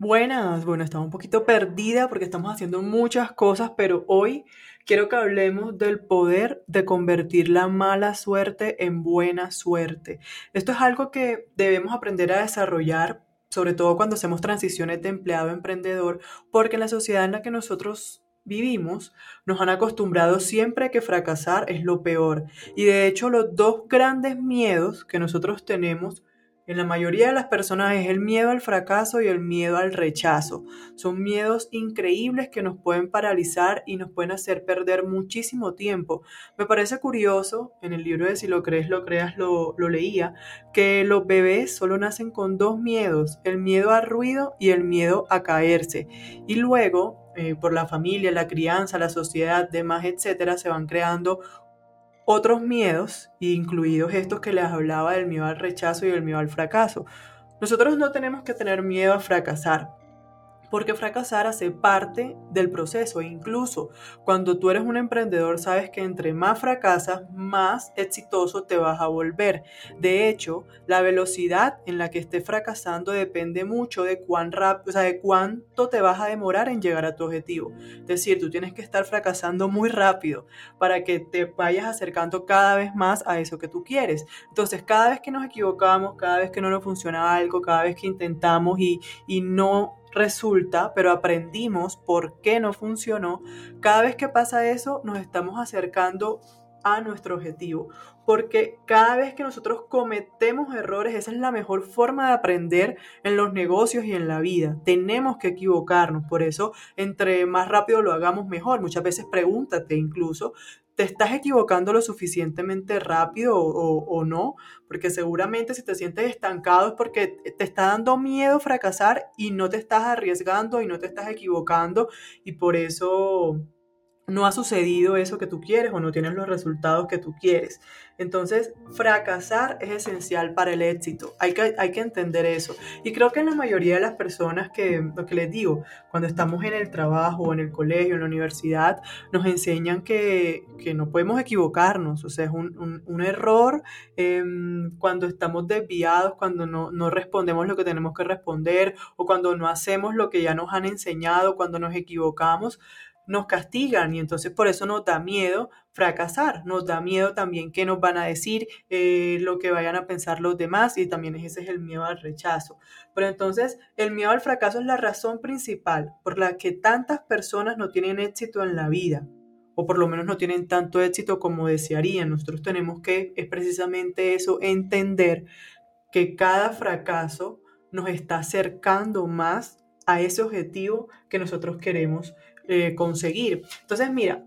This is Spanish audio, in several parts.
Buenas, bueno, estaba un poquito perdida porque estamos haciendo muchas cosas, pero hoy quiero que hablemos del poder de convertir la mala suerte en buena suerte. Esto es algo que debemos aprender a desarrollar, sobre todo cuando hacemos transiciones de empleado a emprendedor, porque en la sociedad en la que nosotros vivimos, nos han acostumbrado siempre que fracasar es lo peor. Y de hecho, los dos grandes miedos que nosotros tenemos en la mayoría de las personas es el miedo al fracaso y el miedo al rechazo. Son miedos increíbles que nos pueden paralizar y nos pueden hacer perder muchísimo tiempo. Me parece curioso, en el libro de Si lo crees, lo creas, lo, leía, que los bebés solo nacen con dos miedos, el miedo al ruido y el miedo a caerse. Y luego, eh, por la familia, la crianza, la sociedad, demás, etcétera, se van creando otros miedos, incluidos estos que les hablaba del miedo al rechazo y del miedo al fracaso. Nosotros no tenemos que tener miedo a fracasar porque fracasar hace parte del proceso. Incluso cuando tú eres un emprendedor, sabes que entre más fracasas, más exitoso te vas a volver. De hecho, la velocidad en la que estés fracasando depende mucho de cuán rápido, o sea, de cuánto te vas a demorar en llegar a tu objetivo. Es decir, tú tienes que estar fracasando muy rápido para que te vayas acercando cada vez más a eso que tú quieres. Entonces, cada vez que nos equivocamos, cada vez que no nos funciona algo, cada vez que intentamos y, y no resulta, pero aprendimos por qué no funcionó, cada vez que pasa eso nos estamos acercando a nuestro objetivo. Porque cada vez que nosotros cometemos errores, esa es la mejor forma de aprender en los negocios y en la vida. Tenemos que equivocarnos. Por eso, entre más rápido lo hagamos, mejor. Muchas veces pregúntate incluso ¿Te estás equivocando lo suficientemente rápido o, no? Porque seguramente si te sientes estancado es porque te está dando miedo fracasar y no te estás arriesgando y no te estás equivocando y por eso no ha sucedido eso que tú quieres o no tienes los resultados que tú quieres. Entonces, fracasar es esencial para el éxito. Hay que, hay que entender eso. Y creo que en la mayoría de las personas que, lo que les digo, cuando estamos en el trabajo, en el colegio, en la universidad, nos enseñan que, no podemos equivocarnos. O sea, es un, error em, cuando estamos desviados, cuando no, no respondemos lo que tenemos que responder o cuando no hacemos lo que ya nos han enseñado, cuando nos equivocamos nos castigan y entonces por eso nos da miedo fracasar, nos da miedo también qué nos van a decir, eh, lo que vayan a pensar los demás y también ese es el miedo al rechazo. Pero entonces el miedo al fracaso es la razón principal por la que tantas personas no tienen éxito en la vida o por lo menos no tienen tanto éxito como desearían. Nosotros tenemos que, es precisamente eso, entender que cada fracaso nos está acercando más a ese objetivo que nosotros queremos eh, conseguir. Entonces, mira,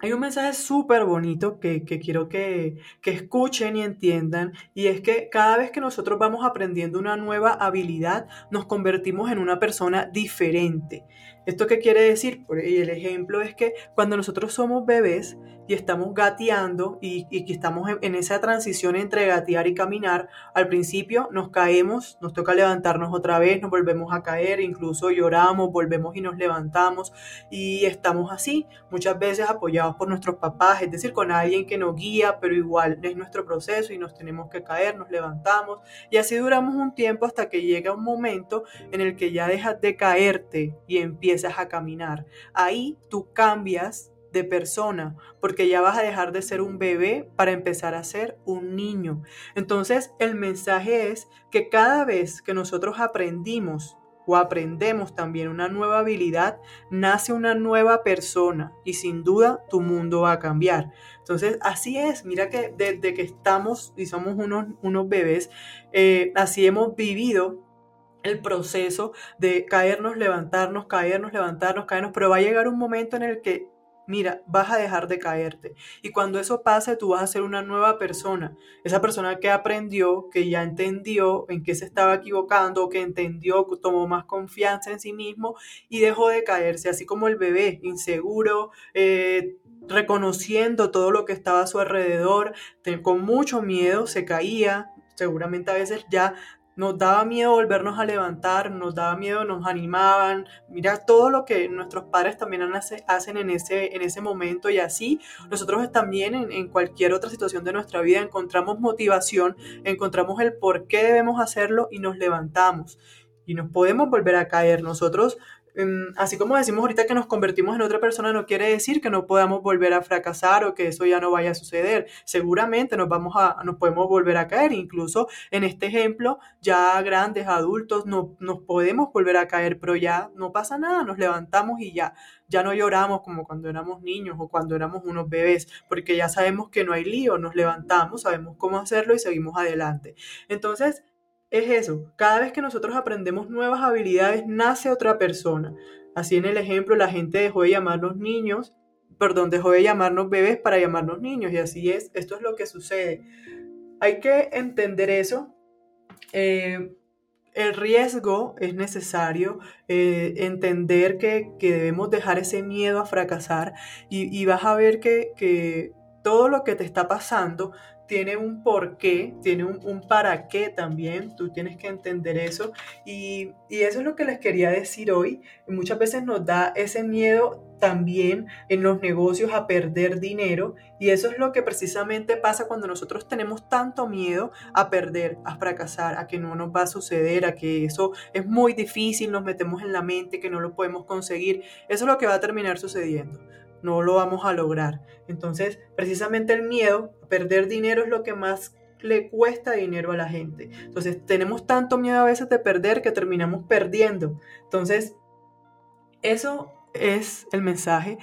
hay un mensaje súper bonito que, quiero que, que, escuchen y entiendan, y es que cada vez que nosotros vamos aprendiendo una nueva habilidad, nos convertimos en una persona diferente. ¿Esto qué quiere decir? Y el ejemplo es que cuando nosotros somos bebés y estamos gateando y, que estamos en, esa transición entre gatear y caminar, al principio nos caemos, nos toca levantarnos otra vez, nos volvemos a caer, incluso lloramos, volvemos y nos levantamos y estamos así, muchas veces apoyados por nuestros papás, es decir, con alguien que nos guía, pero igual es nuestro proceso y nos tenemos que caer, nos levantamos y así duramos un tiempo hasta que llega un momento en el que ya dejas de caerte y empiezas a caminar. Ahí tú cambias de persona, porque ya vas a dejar de ser un bebé para empezar a ser un niño. Entonces, el mensaje es que cada vez que nosotros aprendimos o aprendemos también una nueva habilidad, nace una nueva persona y sin duda tu mundo va a cambiar. Entonces, así es, mira que desde que estamos y somos unos, unos bebés, eh, así hemos vivido el proceso de caernos, levantarnos, caernos, levantarnos, caernos, pero va a llegar un momento en el que, mira, vas a dejar de caerte. Y cuando eso pase, tú vas a ser una nueva persona. Esa persona que aprendió, que ya entendió en qué se estaba equivocando, que entendió, que tomó más confianza en sí mismo y dejó de caerse, así como el bebé, inseguro, eh, reconociendo todo lo que estaba a su alrededor, con mucho miedo, se caía, seguramente a veces ya nos daba miedo volvernos a levantar, nos daba miedo, nos animaban. Mira todo lo que nuestros padres también hacen en ese, en ese momento y así nosotros también en, en, cualquier otra situación de nuestra vida encontramos motivación, encontramos el por qué debemos hacerlo y nos levantamos. y nos podemos volver a caer. Nosotros Em, así como decimos ahorita que nos convertimos en otra persona, no quiere decir que no podamos volver a fracasar o que eso ya no vaya a suceder. Seguramente nos, vamos a, nos podemos volver a caer. Incluso en este ejemplo, ya grandes, adultos, no, nos podemos volver a caer, pero ya no pasa nada, nos levantamos y ya. Ya no lloramos como cuando éramos niños o cuando éramos unos bebés, porque ya sabemos que no hay lío, nos levantamos, sabemos cómo hacerlo y seguimos adelante. Entonces, es eso, cada vez que nosotros aprendemos nuevas habilidades, nace otra persona. Así en el ejemplo, la gente dejó de llamarnos niños, perdón, dejó de llamarnos bebés para llamarnos niños, y así es, esto es lo que sucede. Hay que entender eso. Eh, el riesgo es necesario, eh, entender que, debemos dejar ese miedo a fracasar y, vas a ver que, que todo lo que te está pasando tiene un porqué, tiene un, para qué también, tú tienes que entender eso y, eso es lo que les quería decir hoy. Muchas veces nos da ese miedo también en los negocios a perder dinero y eso es lo que precisamente pasa cuando nosotros tenemos tanto miedo a perder, a fracasar, a que no nos va a suceder, a que eso es muy difícil, nos metemos en la mente que no lo podemos conseguir. Eso es lo que va a terminar sucediendo no lo vamos a lograr. Entonces, precisamente el miedo a perder dinero es lo que más le cuesta dinero a la gente. Entonces, tenemos tanto miedo a veces de perder que terminamos perdiendo. Entonces, eso es el mensaje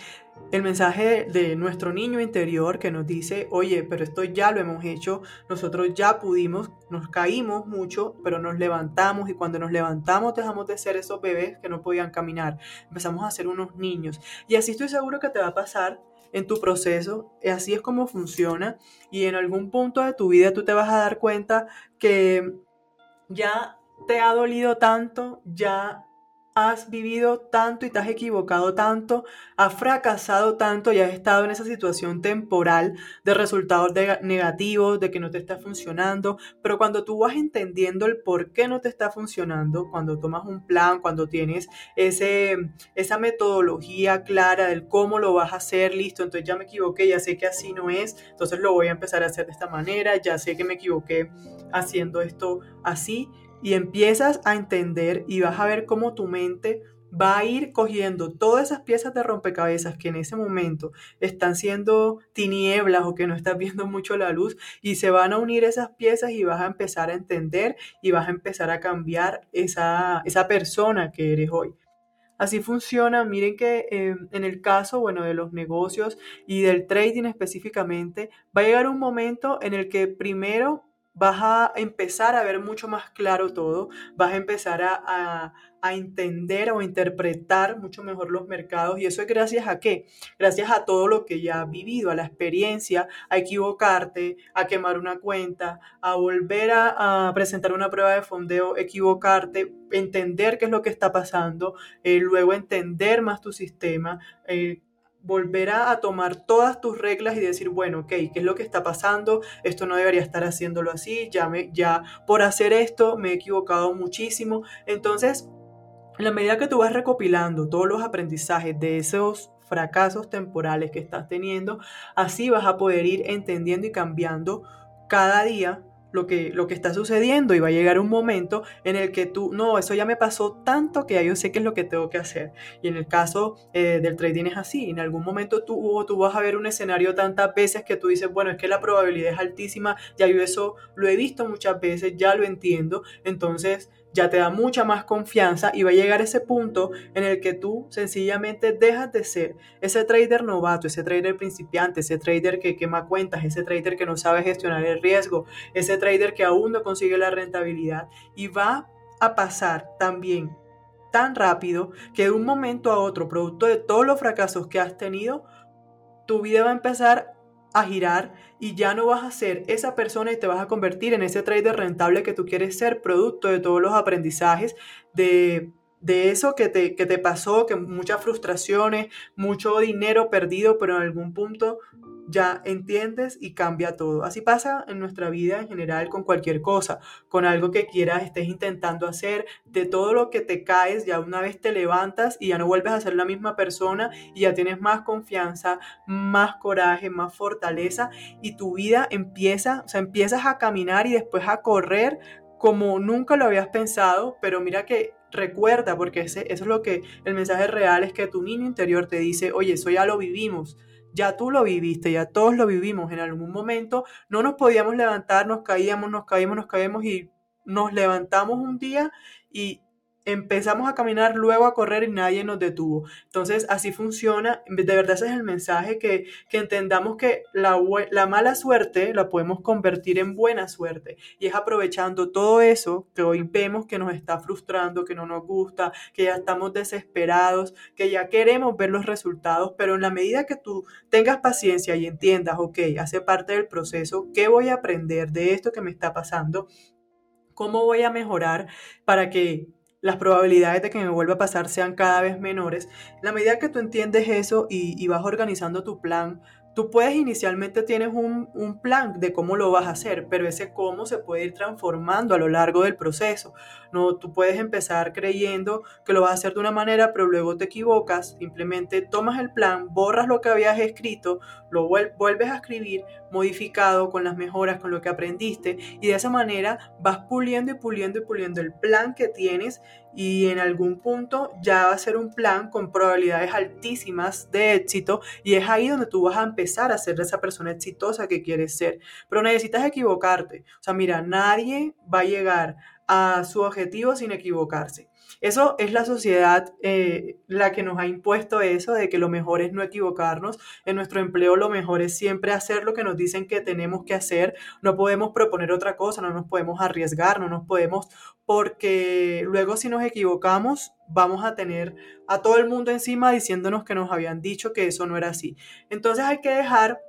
el mensaje de nuestro niño interior que nos dice, oye, pero esto ya lo hemos hecho, nosotros ya pudimos, nos caímos mucho, pero nos levantamos y cuando nos levantamos dejamos de ser esos bebés que no podían caminar, empezamos a ser unos niños. Y así estoy seguro que te va a pasar en tu proceso, así es como funciona y en algún punto de tu vida tú te vas a dar cuenta que ya te ha dolido tanto, ya has vivido tanto y te has equivocado tanto, has fracasado tanto y has estado en esa situación temporal de resultados negativos, de que no te está funcionando, pero cuando tú vas entendiendo el por qué no te está funcionando, cuando tomas un plan, cuando tienes ese, esa metodología clara del cómo lo vas a hacer, listo, entonces ya me equivoqué, ya sé que así no es, entonces lo voy a empezar a hacer de esta manera, ya sé que me equivoqué haciendo esto así y empiezas a entender y vas a ver cómo tu mente va a ir cogiendo todas esas piezas de rompecabezas que en ese momento están siendo tinieblas o que no estás viendo mucho la luz y se van a unir esas piezas y vas a empezar a entender y vas a empezar a cambiar esa, esa persona que eres hoy. Así funciona, miren que em, en el caso, bueno, de los negocios y del trading específicamente, va a llegar un momento en el que primero vas a empezar a ver mucho más claro todo, vas a empezar a, entender o interpretar mucho mejor los mercados y eso es gracias a qué? Gracias a todo lo que ya has vivido, a la experiencia, a equivocarte, a quemar una cuenta, a volver a, presentar una prueba de fondeo, equivocarte, entender qué es lo que está pasando, eh, luego entender más tu sistema. Eh, volver a, tomar todas tus reglas y decir, bueno, ok, ¿qué es lo que está pasando? Esto no debería estar haciéndolo así, ya, me, ya por hacer esto me he equivocado muchísimo. Entonces, en la medida que tú vas recopilando todos los aprendizajes de esos fracasos temporales que estás teniendo, así vas a poder ir entendiendo y cambiando cada día lo que, lo que está sucediendo y va a llegar un momento en el que tú, no, eso ya me pasó tanto que ya yo sé qué es lo que tengo que hacer. Y en el caso eh, del trading es así, en algún momento tú, tú vas a ver un escenario tantas veces que tú dices, bueno, es que la probabilidad es altísima, ya yo eso lo he visto muchas veces, ya lo entiendo, entonces ya te da mucha más confianza y va a llegar ese punto en el que tú sencillamente dejas de ser ese trader novato, ese trader principiante, ese trader que quema cuentas, ese trader que no sabe gestionar el riesgo, ese trader que aún no consigue la rentabilidad y va a pasar también tan rápido que de un momento a otro, producto de todos los fracasos que has tenido, tu vida va a empezar a girar y ya no vas a ser esa persona y te vas a convertir en ese trader rentable que tú quieres ser, producto de todos los aprendizajes, de, de eso que te, que te pasó, que muchas frustraciones, mucho dinero perdido, pero en algún punto ya entiendes y cambia todo. Así pasa en nuestra vida en general con cualquier cosa, con algo que quieras, estés intentando hacer, de todo lo que te caes, ya una vez te levantas y ya no vuelves a ser la misma persona y ya tienes más confianza, más coraje, más fortaleza y tu vida empieza, o sea, empiezas a caminar y después a correr como nunca lo habías pensado, pero mira que recuerda, porque ese, eso es lo que el mensaje real es que tu niño interior te dice, oye, eso ya lo vivimos, ya tú lo viviste, ya todos lo vivimos en algún momento, no nos podíamos levantar, nos caíamos, nos caímos, nos caímos y nos levantamos un día y empezamos a caminar, luego a correr y nadie nos detuvo. Entonces, así funciona. De verdad, ese es el mensaje, que, que entendamos que la, la, mala suerte la podemos convertir en buena suerte. Y es aprovechando todo eso que hoy vemos que nos está frustrando, que no nos gusta, que ya estamos desesperados, que ya queremos ver los resultados, pero en la medida que tú tengas paciencia y entiendas, ok, hace parte del proceso, ¿qué voy a aprender de esto que me está pasando? ¿Cómo voy a mejorar para que las probabilidades de que me vuelva a pasar sean cada vez menores. En la medida que tú entiendes eso y, y vas organizando tu plan, Tú puedes inicialmente tienes un, plan de cómo lo vas a hacer, pero ese cómo se puede ir transformando a lo largo del proceso. No, tú puedes empezar creyendo que lo vas a hacer de una manera, pero luego te equivocas, simplemente tomas el plan, borras lo que habías escrito, lo vuelves a escribir modificado con las mejoras, con lo que aprendiste y de esa manera vas puliendo y puliendo y puliendo el plan que tienes y en algún punto ya va a ser un plan con probabilidades altísimas de éxito y es ahí donde tú vas a empezar a ser esa persona exitosa que quieres ser. Pero necesitas equivocarte. O sea, mira, nadie va a llegar a su objetivo sin equivocarse. Eso es la sociedad eh, la que nos ha impuesto eso de que lo mejor es no equivocarnos. En nuestro empleo lo mejor es siempre hacer lo que nos dicen que tenemos que hacer. No podemos proponer otra cosa, no nos podemos arriesgar, no nos podemos, porque luego si nos equivocamos vamos a tener a todo el mundo encima diciéndonos que nos habían dicho que eso no era así. Entonces hay que dejar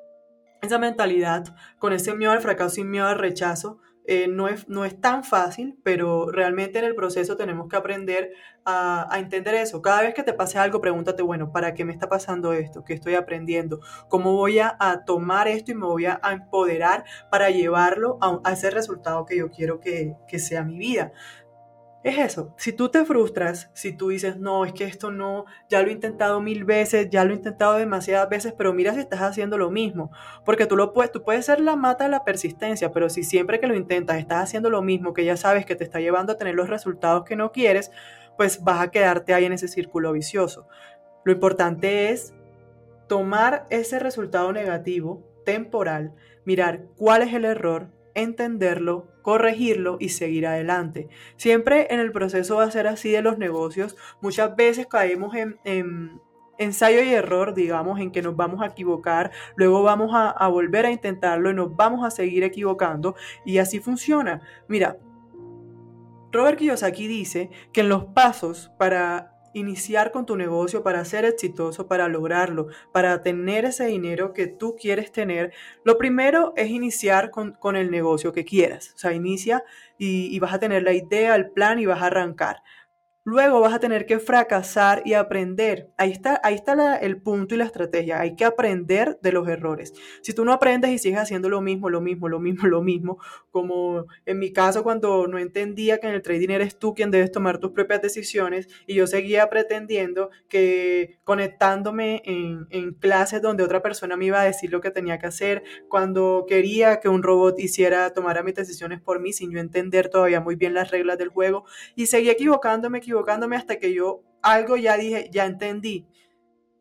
esa mentalidad con ese miedo al fracaso y miedo al rechazo eh, no, es, no es tan fácil, pero realmente en el proceso tenemos que aprender a, a, entender eso. Cada vez que te pase algo, pregúntate, bueno, ¿para qué me está pasando esto? ¿Qué estoy aprendiendo? ¿Cómo voy a, tomar esto y me voy a, empoderar para llevarlo a, a, ese resultado que yo quiero que, que sea mi vida? Es eso. Si tú te frustras, si tú dices, no, es que esto no, ya lo he intentado mil veces, ya lo he intentado demasiadas veces, pero mira si estás haciendo lo mismo. Porque tú, lo puedes, tú puedes ser la mata de la persistencia, pero si siempre que lo intentas estás haciendo lo mismo, que ya sabes que te está llevando a tener los resultados que no quieres, pues vas a quedarte ahí en ese círculo vicioso. Lo importante es tomar ese resultado negativo, temporal, mirar cuál es el error, entenderlo, corregirlo y seguir adelante. Siempre en el proceso va a ser así de los negocios. Muchas veces caemos en, ensayo y error, digamos, en que nos vamos a equivocar, luego vamos a, a volver a intentarlo y nos vamos a seguir equivocando y así funciona. Mira, Robert Kiyosaki dice que en los pasos para iniciar con tu negocio para ser exitoso, para lograrlo, para tener ese dinero que tú quieres tener, lo primero es iniciar con, el negocio que quieras. O sea, inicia y, y vas a tener la idea, el plan y vas a arrancar. Luego vas a tener que fracasar y aprender. Ahí está, ahí está el punto y la estrategia. Hay que aprender de los errores. Si tú no aprendes y sigues haciendo lo mismo, lo mismo, lo mismo, lo mismo, como en mi caso cuando no entendía que en el trading eres tú quien debes tomar tus propias decisiones y yo seguía pretendiendo que conectándome en, en clases donde otra persona me iba a decir lo que tenía que hacer, cuando quería que un robot hiciera, tomara mis decisiones por mí sin yo entender todavía muy bien las reglas del juego y seguía equivocándome, equivocándome equivocándome hasta que yo algo ya dije, ya entendí.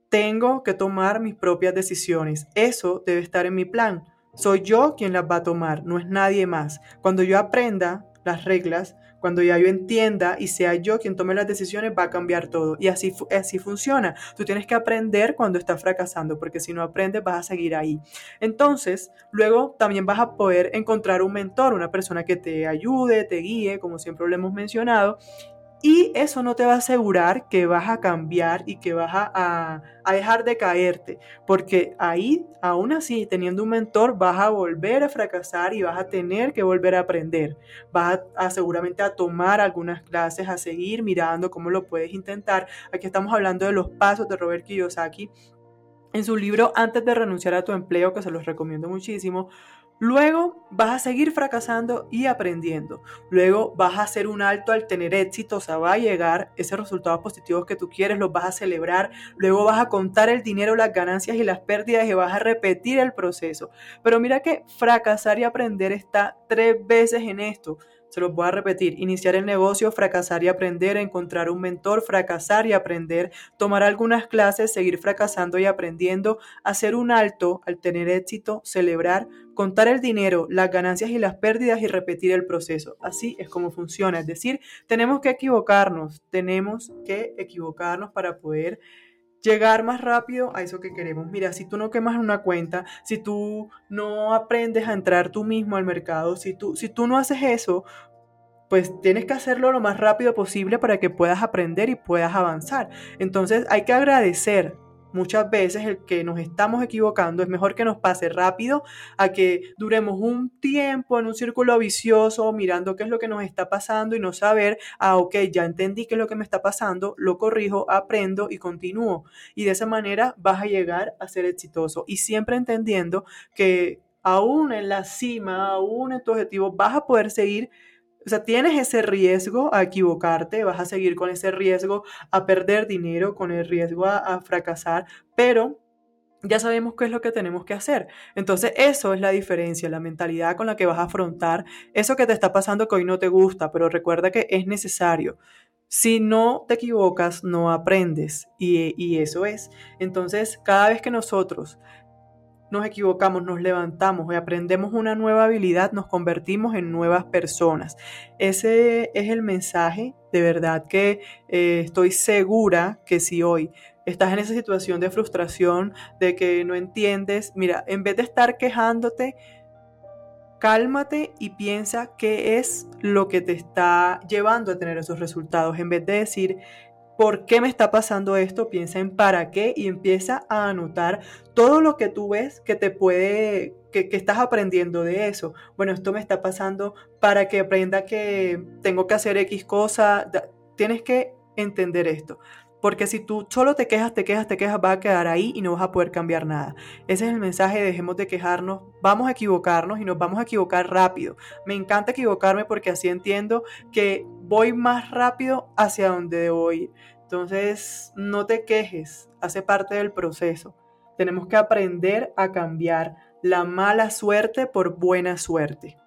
Tengo que tomar mis propias decisiones. Eso debe estar en mi plan. Soy yo quien las va a tomar, no es nadie más. Cuando yo aprenda las reglas, cuando ya yo entienda y sea yo quien tome las decisiones, va a cambiar todo. Y así, así funciona. Tú tienes que aprender cuando estás fracasando, porque si no aprendes vas a seguir ahí. Entonces, luego también vas a poder encontrar un mentor, una persona que te ayude, te guíe, como siempre lo hemos mencionado, y eso no te va a asegurar que vas a cambiar y que vas a, dejar de caerte, porque ahí, aún así, teniendo un mentor, vas a volver a fracasar y vas a tener que volver a aprender. Vas a, seguramente a tomar algunas clases, a seguir mirando cómo lo puedes intentar. Aquí estamos hablando de los pasos de Robert Kiyosaki. En su libro Antes de renunciar a tu empleo, que se los recomiendo muchísimo, Luego vas a seguir fracasando y aprendiendo. Luego vas a hacer un alto al tener éxito, o sea, va a llegar esos resultados positivos que tú quieres, los vas a celebrar. Luego vas a contar el dinero, las ganancias y las pérdidas y vas a repetir el proceso. Pero mira que fracasar y aprender está tres veces en esto. Se los voy a repetir. Iniciar el negocio, fracasar y aprender, encontrar un mentor, fracasar y aprender, tomar algunas clases, seguir fracasando y aprendiendo, hacer un alto al tener éxito, celebrar, contar el dinero, las ganancias y las pérdidas y repetir el proceso. Así es como funciona. Es decir, tenemos que equivocarnos, tenemos que equivocarnos para poder llegar más rápido a eso que queremos. Mira, si tú no quemas una cuenta, si tú no aprendes a entrar tú mismo al mercado, si tú, si tú no haces eso, pues tienes que hacerlo lo más rápido posible para que puedas aprender y puedas avanzar. Entonces hay que agradecer muchas veces el que nos estamos equivocando es mejor que nos pase rápido a que duremos un tiempo en un círculo vicioso mirando qué es lo que nos está pasando y no saber, ah, ok, ya entendí qué es lo que me está pasando, lo corrijo, aprendo y continúo. Y de esa manera vas a llegar a ser exitoso y siempre entendiendo que aún en la cima, aún en tu objetivo, vas a poder seguir o sea, tienes ese riesgo a equivocarte, vas a seguir con ese riesgo a perder dinero, con el riesgo a, fracasar, pero ya sabemos qué es lo que tenemos que hacer. Entonces, eso es la diferencia, la mentalidad con la que vas a afrontar eso que te está pasando que hoy no te gusta, pero recuerda que es necesario. Si no te equivocas, no aprendes. Y, y eso es. Entonces, cada vez que nosotros nos equivocamos, nos levantamos y aprendemos una nueva habilidad, nos convertimos en nuevas personas. Ese es el mensaje, de verdad que eh, estoy segura que si hoy estás en esa situación de frustración, de que no entiendes, mira, en vez de estar quejándote, cálmate y piensa qué es lo que te está llevando a tener esos resultados, en vez de decir, ¿Por qué me está pasando esto? Piensa en para qué y empieza a anotar todo lo que tú ves que te puede, que, estás aprendiendo de eso. Bueno, esto me está pasando para que aprenda que tengo que hacer X cosa. Tienes que entender esto. Porque si tú solo te quejas, te quejas, te quejas, va a quedar ahí y no vas a poder cambiar nada. Ese es el mensaje, dejemos de quejarnos, vamos a equivocarnos y nos vamos a equivocar rápido. Me encanta equivocarme porque así entiendo que voy más rápido hacia donde debo ir. Entonces, no te quejes, hace parte del proceso. Tenemos que aprender a cambiar la mala suerte por buena suerte.